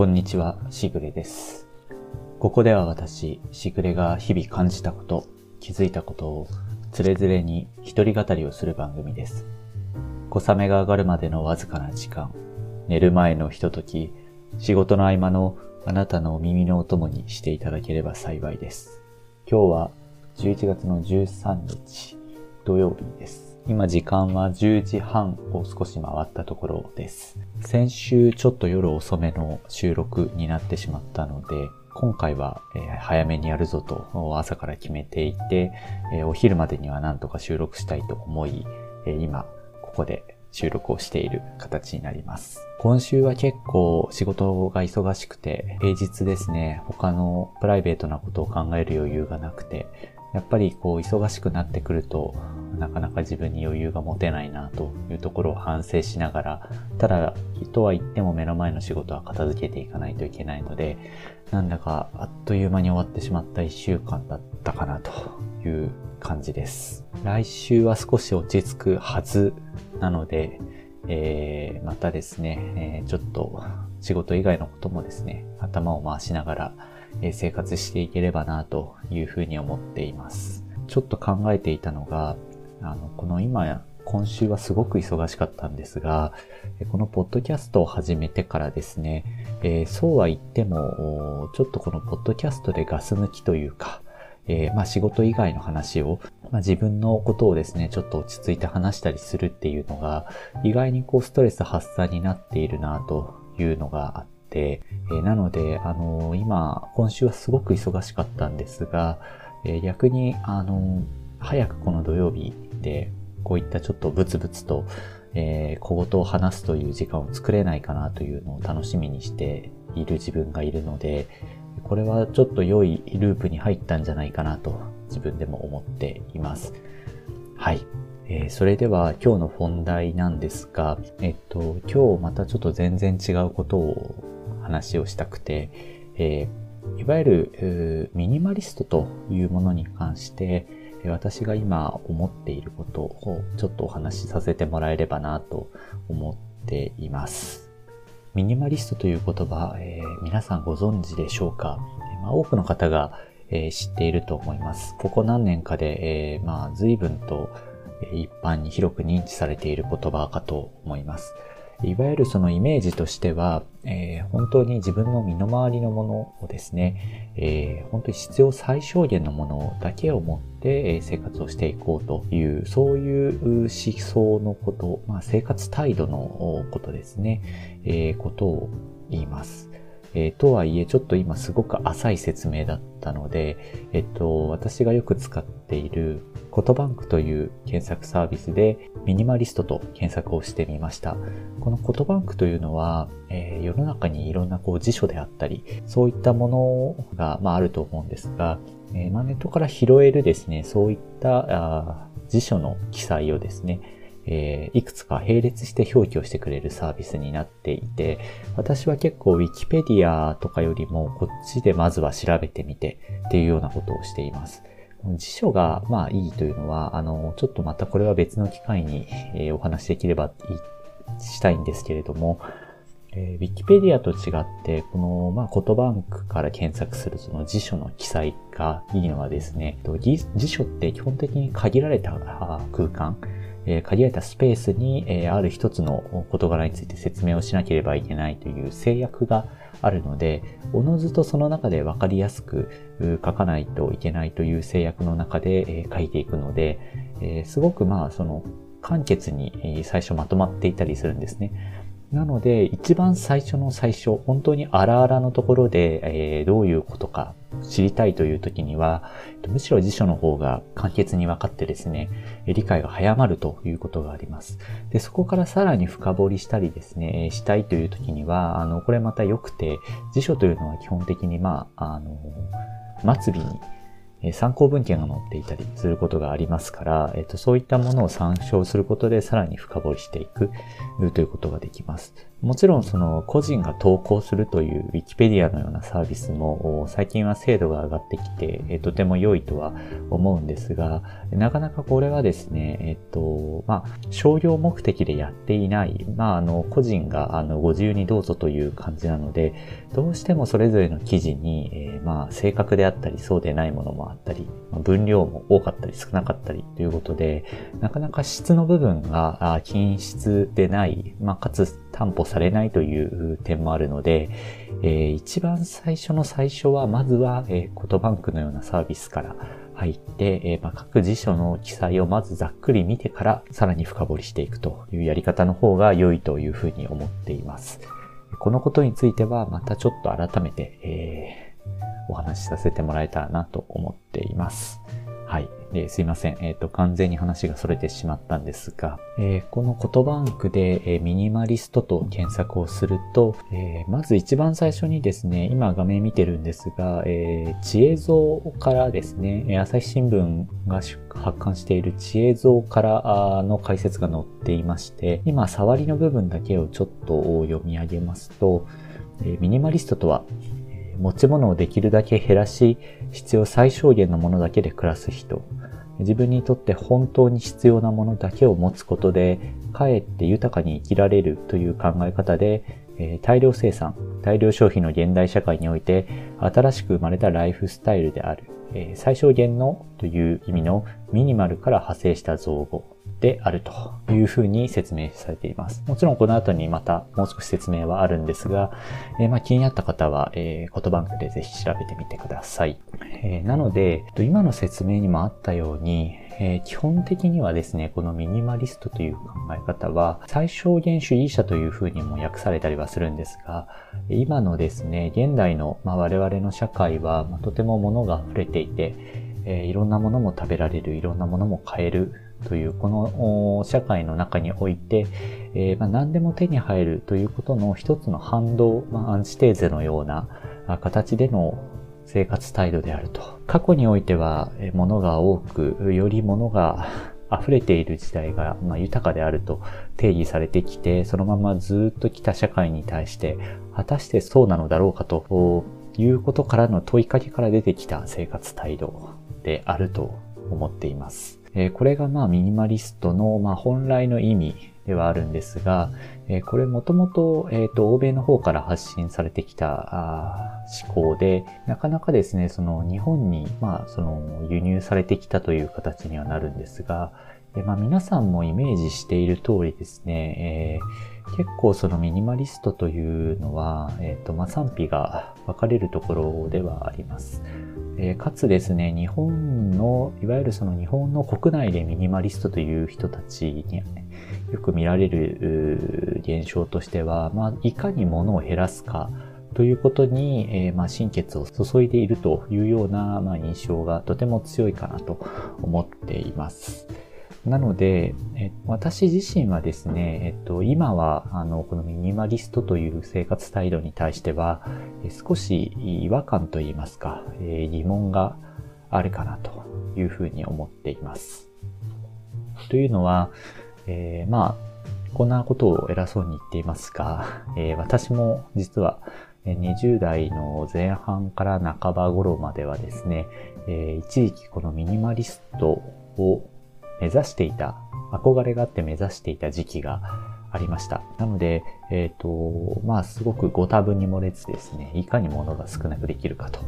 こんにちは、しぐれです。ここでは私、しぐれが日々感じたこと、気づいたことを、つれづれに一人語りをする番組です。小雨が上がるまでのわずかな時間、寝る前のひととき、仕事の合間のあなたの耳のお供にしていただければ幸いです。今日は11月の13日、土曜日です。今時間は10時半を少し回ったところです。先週ちょっと夜遅めの収録になってしまったので、今回は、え早めにやるぞと朝から決めていて、えお昼までにはなんとか収録したいと思い、え今ここで収録をしている形になります。今週は結構仕事が忙しくて、平日ですね、他のプライベートなことを考える余裕がなくて、やっぱりこう忙しくなってくると、なかなか自分に余裕が持てないなというところを反省しながら、ただ、とは言っても目の前の仕事は片付けていかないといけないので、なんだかあっという間に終わってしまった一週間だったかなという感じです。来週は少し落ち着くはずなので、えー、またですね、えーちょっと仕事以外のこともですね、頭を回しながら、え生活していければなというふうに思っています。ちょっと考えていたのが、あの、この今、今週はすごく忙しかったんですが、このポッドキャストを始めてからですね、えーそうは言っても、ちょっとこのポッドキャストでガス抜きというか、えーまあ仕事以外の話を、まあ自分のことをですね、ちょっと落ち着いて話したりするっていうのが、意外にこうストレス発散になっているなというのがあって、えーなので、あのー今、今週はすごく忙しかったんですが、え逆に、あの早くこの土曜日で、こういったちょっとブツブツと、えー小言を話すという時間を作れないかなというのを楽しみにしている自分がいるので、これはちょっと良いループに入ったんじゃないかなと自分でも思っています。はい。えーそれでは今日の本題なんですが、えっと、今日またちょっと全然違うことを話をしたくて、えーいわゆるミニマリストというものに関して、私が今思っていることをちょっとお話しさせてもらえればなと思っています。ミニマリストという言葉、えー皆さんご存知でしょうか、えーまあ、多くの方が、えー知っていると思います。ここ何年かで、えーまあ、随分とえー一般に広く認知されている言葉かと思います。いわゆるそのイメージとしては、えー本当に自分の身の回りのものをですね、えー本当に必要最小限のものだけを持って生活をしていこうという、そういう思想のこと、まあ、生活態度のことですね、えーことを言います。えーとはいえ、ちょっと今すごく浅い説明だったので、えっと、私がよく使っているコトバンクという検索サービスでミニマリストと検索をしてみました。このコトバンクというのは、えー世の中にいろんなこう辞書であったり、そういったものが、まあ、あると思うんですが、えーまネットから拾えるですね、そういったあ辞書の記載をですね、えーいくつか並列して表記をしてくれるサービスになっていて、私は結構 Wikipedia とかよりもこっちでまずは調べてみてっていうようなことをしています。辞書がまあいいというのは、あの、ちょっとまたこれは別の機会に、えーお話しできればしたいんですけれども、えー、Wikipedia と違って、この、まあ、コトバンクから検索するその辞書の記載がいいのはですね、と辞書って基本的に限られた空間、えー限られたスペースに、えある一つの事柄について説明をしなければいけないという制約があるので、おのずとその中で分かりやすく書かないといけないという制約の中で、え書いていくので、えすごくまあその簡潔に最初まとまっていたりするんですね。なので、一番最初の最初、本当に荒々のところで、えーどういうことか知りたいという時には、むしろ辞書の方が簡潔に分かってですね、理解が早まるということがあります。で、そこからさらに深掘りしたりですね、したいという時には、あの、これまた良くて、辞書というのは基本的に、まあ、あの、末尾に、参考文献が載っていたりすることがありますから、えっと、そういったものを参照することでさらに深掘りしていくということができます。もちろんその個人が投稿するという Wikipedia のようなサービスも最近は精度が上がってきてとても良いとは思うんですが、なかなかこれはですね、えっと、まあ、商業目的でやっていない、まあ、あの、個人があのご自由にどうぞという感じなので、どうしてもそれぞれの記事に、えー、まあ、正確であったりそうでないものもあったり、分量も多かったり少なかったりということで、なかなか質の部分が均質でない、まあ、かつ担保されないという点もあるので、えー、一番最初の最初は、まずは、えー、コトバンクのようなサービスから入って、えー、まあ、各辞書の記載をまずざっくり見てから、さらに深掘りしていくというやり方の方が良いというふうに思っています。このことについては、またちょっと改めて、えー、お話しさせてもらえたらなと思っています。すいません。えっ、ー、と、完全に話が逸れてしまったんですが、えー、この言葉バンクで、え、ミニマリストと検索をすると、えまず一番最初にですね、今画面見てるんですが、え知恵像からですね、朝日新聞が発刊している知恵像からの解説が載っていまして、今、触りの部分だけをちょっと読み上げますと、えミニマリストとは、持ち物をできるだけ減らし、必要最小限のものだけで暮らす人。自分にとって本当に必要なものだけを持つことで、かえって豊かに生きられるという考え方で、え、大量生産、大量消費の現代社会において、新しく生まれたライフスタイルである、え、最小限のという意味のミニマルから派生した造語。であるというふうに説明されています。もちろんこの後にまたもう少し説明はあるんですが、えー、まあ気になった方は、えー、言葉ンクでぜひ調べてみてください。えー、なので、今の説明にもあったように、えー、基本的にはですね、このミニマリストという考え方は、最小限主義者というふうにも訳されたりはするんですが、今のですね、現代の、まあ、我々の社会は、まあ、とても物が溢れていて、えー、いろんなものも食べられる、いろんなものも買えるという、この社会の中において、えー、まあ、何でも手に入るということの一つの反動、まあ、アンチテーゼのような形での生活態度であると。過去においては、物が多く、より物が 溢れている時代が、まあ、豊かであると定義されてきて、そのままずっと来た社会に対して、果たしてそうなのだろうかということからの問いかけから出てきた生活態度であると思っています。えこれがまあミニマリストのまあ本来の意味ではあるんですが、えこれもともと、えっ、と、欧米の方から発信されてきた思考で、なかなかですね、その日本に、まあ、その輸入されてきたという形にはなるんですが、えまあ、皆さんもイメージしている通りですね、えー、結構そのミニマリストというのは、えっ、ー、と、まあ、賛否が分かれるところではあります。え、かつですね、日本の、いわゆるその日本の国内でミニマリストという人たちによく見られる現象としては、まあ、いかに物を減らすかということに、えー、まあ、心血を注いでいるというような、まあ、印象がとても強いかなと思っています。なので、え私自身はですね、えっと、今は、あの、このミニマリストという生活態度に対しては、少し違和感といいますか、え疑問があるかなというふうに思っています。というのは、えー、まあ、こんなことを偉そうに言っていますが、えー、私も実は20代の前半から半ば頃まではですね、えー、一時期このミニマリストを目指していた、憧れがあって目指していた時期がありました。なので、えっ、ー、と、まあ、すごくご多分に漏れずですね、いかに物が少なくできるかと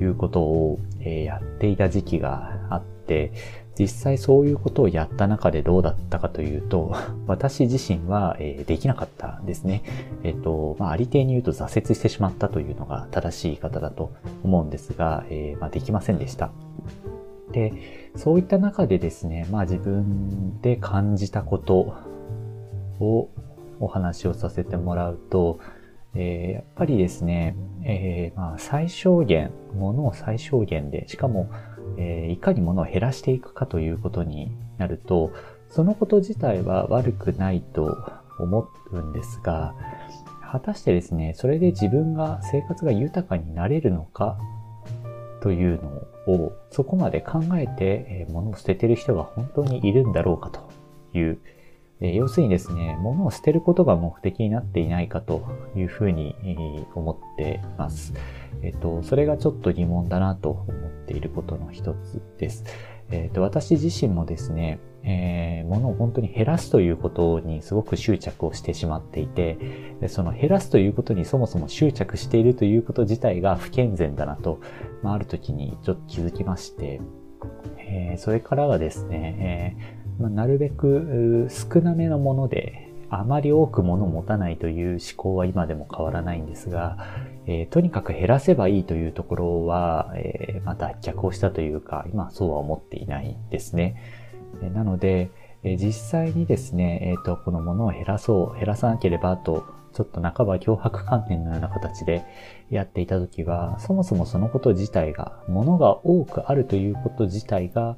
いうことを、えー、やっていた時期があって、実際そういうことをやった中でどうだったかというと、私自身は、えー、できなかったですね。えっ、と、まあ、ありていに言うと挫折してしまったというのが正しい言い方だと思うんですが、えまあ、できませんでした。で、そういった中でですね、まあ自分で感じたことをお話をさせてもらうと、えー、やっぱりですね、えー、まあ最小限、ものを最小限で、しかも、えー、いかにものを減らしていくかということになると、そのこと自体は悪くないと思うんですが、果たしてですね、それで自分が生活が豊かになれるのかというのをそこまで考えて、え物を捨ててる人が本当にいるんだろうかという、え要するにですね、物を捨てることが目的になっていないかというふうに、思っています。えっと、それがちょっと疑問だなと思っていることの一つです。えっと、私自身もですね、えー、物を本当に減らすということにすごく執着をしてしまっていて、その減らすということにそもそも執着しているということ自体が不健全だなと、まあ、ある時にちょっと気づきまして、えー、それからはですね、えーまあ、なるべく少なめのもので、あまり多く物を持たないという思考は今でも変わらないんですが、えー、とにかく減らせばいいというところは、えー、また逆をしたというか、今そうは思っていないですね。えなので、え実際にですね、え、ー、と、このものを減らそう、減らさなければと、ちょっと半ば脅迫観念のような形でやっていたときは、そもそもそのこと自体が、ものが多くあるということ自体が、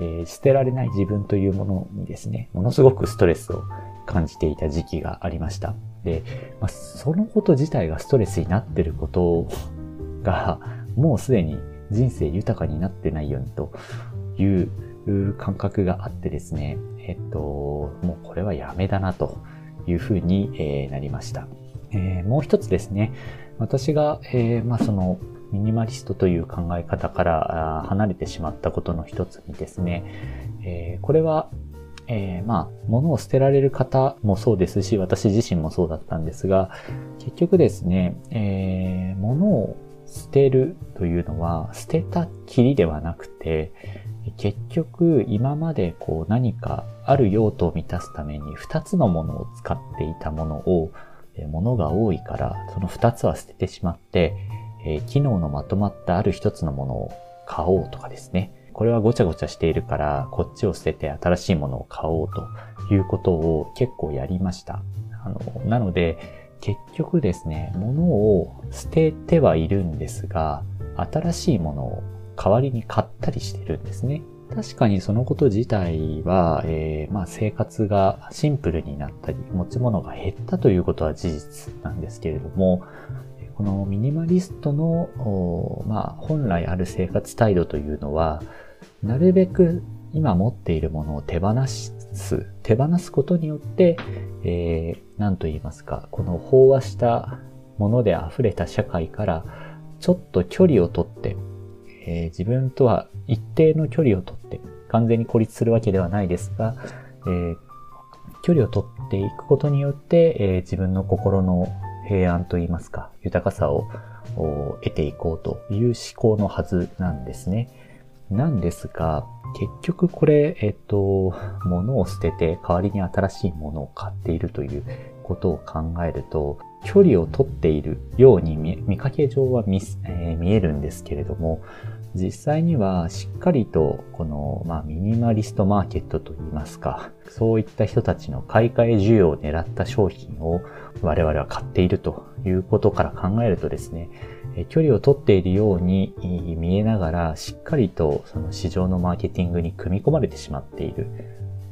えー、捨てられない自分というものにですね、ものすごくストレスを感じていた時期がありました。で、まあ、そのこと自体がストレスになってることが、もうすでに人生豊かになってないようにという感覚があってですね、えっと、もうこれはやめだなというふうに、え、なりました。えー、もう一つですね、私が、えー、まあその、ミニマリストという考え方から離れてしまったことの一つにですね、えー、これは、えー、まあ、物を捨てられる方もそうですし、私自身もそうだったんですが、結局ですね、えー、物を捨てるというのは、捨てたきりではなくて、結局今までこう何かある用途を満たすために2つのものを使っていたものを、物が多いからその2つは捨ててしまって、え機能のまとまったある1つのものを買おうとかですね。これはごちゃごちゃしているからこっちを捨てて新しいものを買おうということを結構やりました。あの、なので結局ですね、物を捨ててはいるんですが、新しいものを代わりに買ったりしてるんですね。確かにそのこと自体は、えー、まあ生活がシンプルになったり、持ち物が減ったということは事実なんですけれども、このミニマリストの、まあ本来ある生活態度というのは、なるべく今持っているものを手放す、手放すことによって、えー、何と言いますか、この飽和したもので溢れた社会からちょっと距離をとって、えー、自分とは一定の距離をとって、完全に孤立するわけではないですが、えー、距離をとっていくことによって、えー、自分の心の平安といいますか、豊かさを得ていこうという思考のはずなんですね。なんですが、結局これ、えっと、物を捨てて代わりに新しいものを買っているということを考えると、距離をとっているように見かけ上は見,、えー、見えるんですけれども、実際にはしっかりとこの、まあ、ミニマリストマーケットといいますか、そういった人たちの買い替え需要を狙った商品を我々は買っているということから考えるとですね、距離をとっているように見えながら、しっかりとその市場のマーケティングに組み込まれてしまっている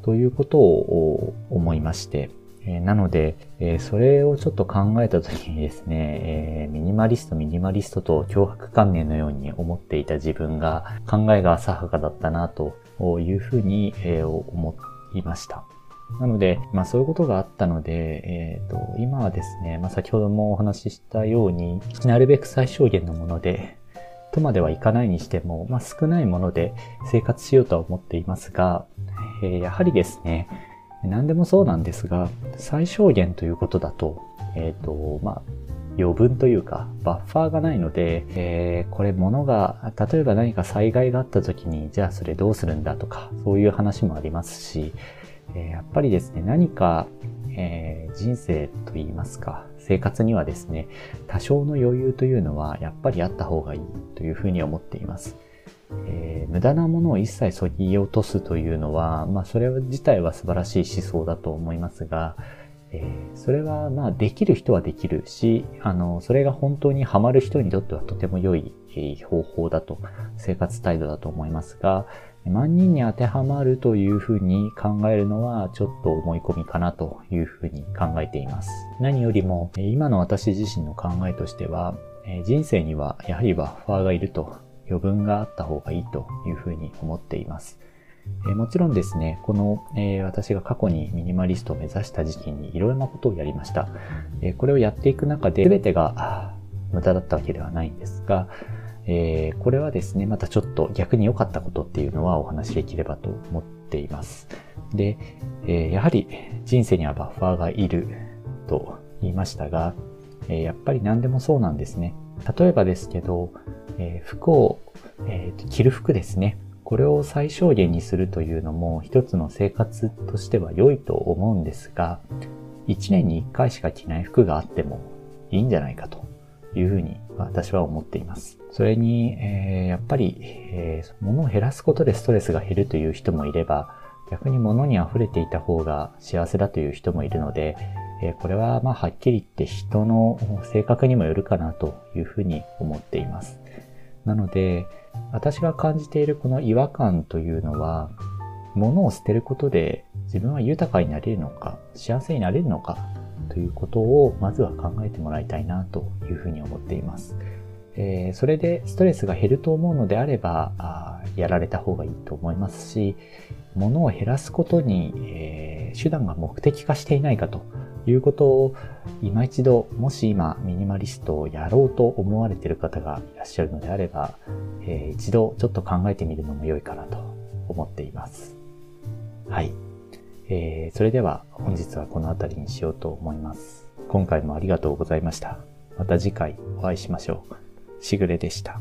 ということを思いまして、えなので、えそれをちょっと考えたときにですね、えミニマリスト、ミニマリストと脅迫観念のように思っていた自分が考えが浅はかだったなというふうに、え思いました。なので、まあそういうことがあったので、えっ、ー、と、今はですね、まあ先ほどもお話ししたように、なるべく最小限のもので、とまではいかないにしても、まあ少ないもので生活しようとは思っていますが、えー、やはりですね、何でもそうなんですが、最小限ということだと、えっ、ー、と、まあ、余分というか、バッファーがないので、えー、これ物が、例えば何か災害があった時に、じゃあそれどうするんだとか、そういう話もありますし、えー、やっぱりですね、何か、えー、人生と言いますか、生活にはですね、多少の余裕というのはやっぱりあった方がいいというふうに思っています。えー、無駄なものを一切削ぎ落とすというのは、まあそれ自体は素晴らしい思想だと思いますが、えー、それはまあできる人はできるし、あの、それが本当にハマる人にとってはとても良い方法だと、生活態度だと思いますが、万人に当てはまるというふうに考えるのはちょっと思い込みかなというふうに考えています。何よりも今の私自身の考えとしては、人生にはやはりバッファーがいると余分があった方がいいというふうに思っています。えもちろんですね、この、えー、私が過去にミニマリストを目指した時期にいろいろなことをやりました。え、これをやっていく中で全てが無駄だったわけではないんですが、えー、これはですね、またちょっと逆に良かったことっていうのはお話しできればと思っています。で、えやはり人生にはバッファーがいると言いましたが、えやっぱり何でもそうなんですね。例えばですけど、え服を、えー、着る服ですね。これを最小限にするというのも一つの生活としては良いと思うんですが、一年に一回しか着ない服があってもいいんじゃないかというふうに私は思っています。それに、えー、やっぱり、えー、物を減らすことでストレスが減るという人もいれば、逆に物に溢れていた方が幸せだという人もいるので、え、これはまあはっきり言って人の性格にもよるかなというふうに思っています。なので、私が感じているこの違和感というのは、物を捨てることで自分は豊かになれるのか、幸せになれるのかということをまずは考えてもらいたいなというふうに思っています。えー、それでストレスが減ると思うのであればあ、やられた方がいいと思いますし、物を減らすことに、えー、手段が目的化していないかということを今一度、もし今ミニマリストをやろうと思われている方がいらっしゃるのであれば、えー、一度ちょっと考えてみるのも良いかなと思っています。はい。えー、それでは本日はこの辺りにしようと思います。今回もありがとうございました。また次回お会いしましょう。しぐれでした。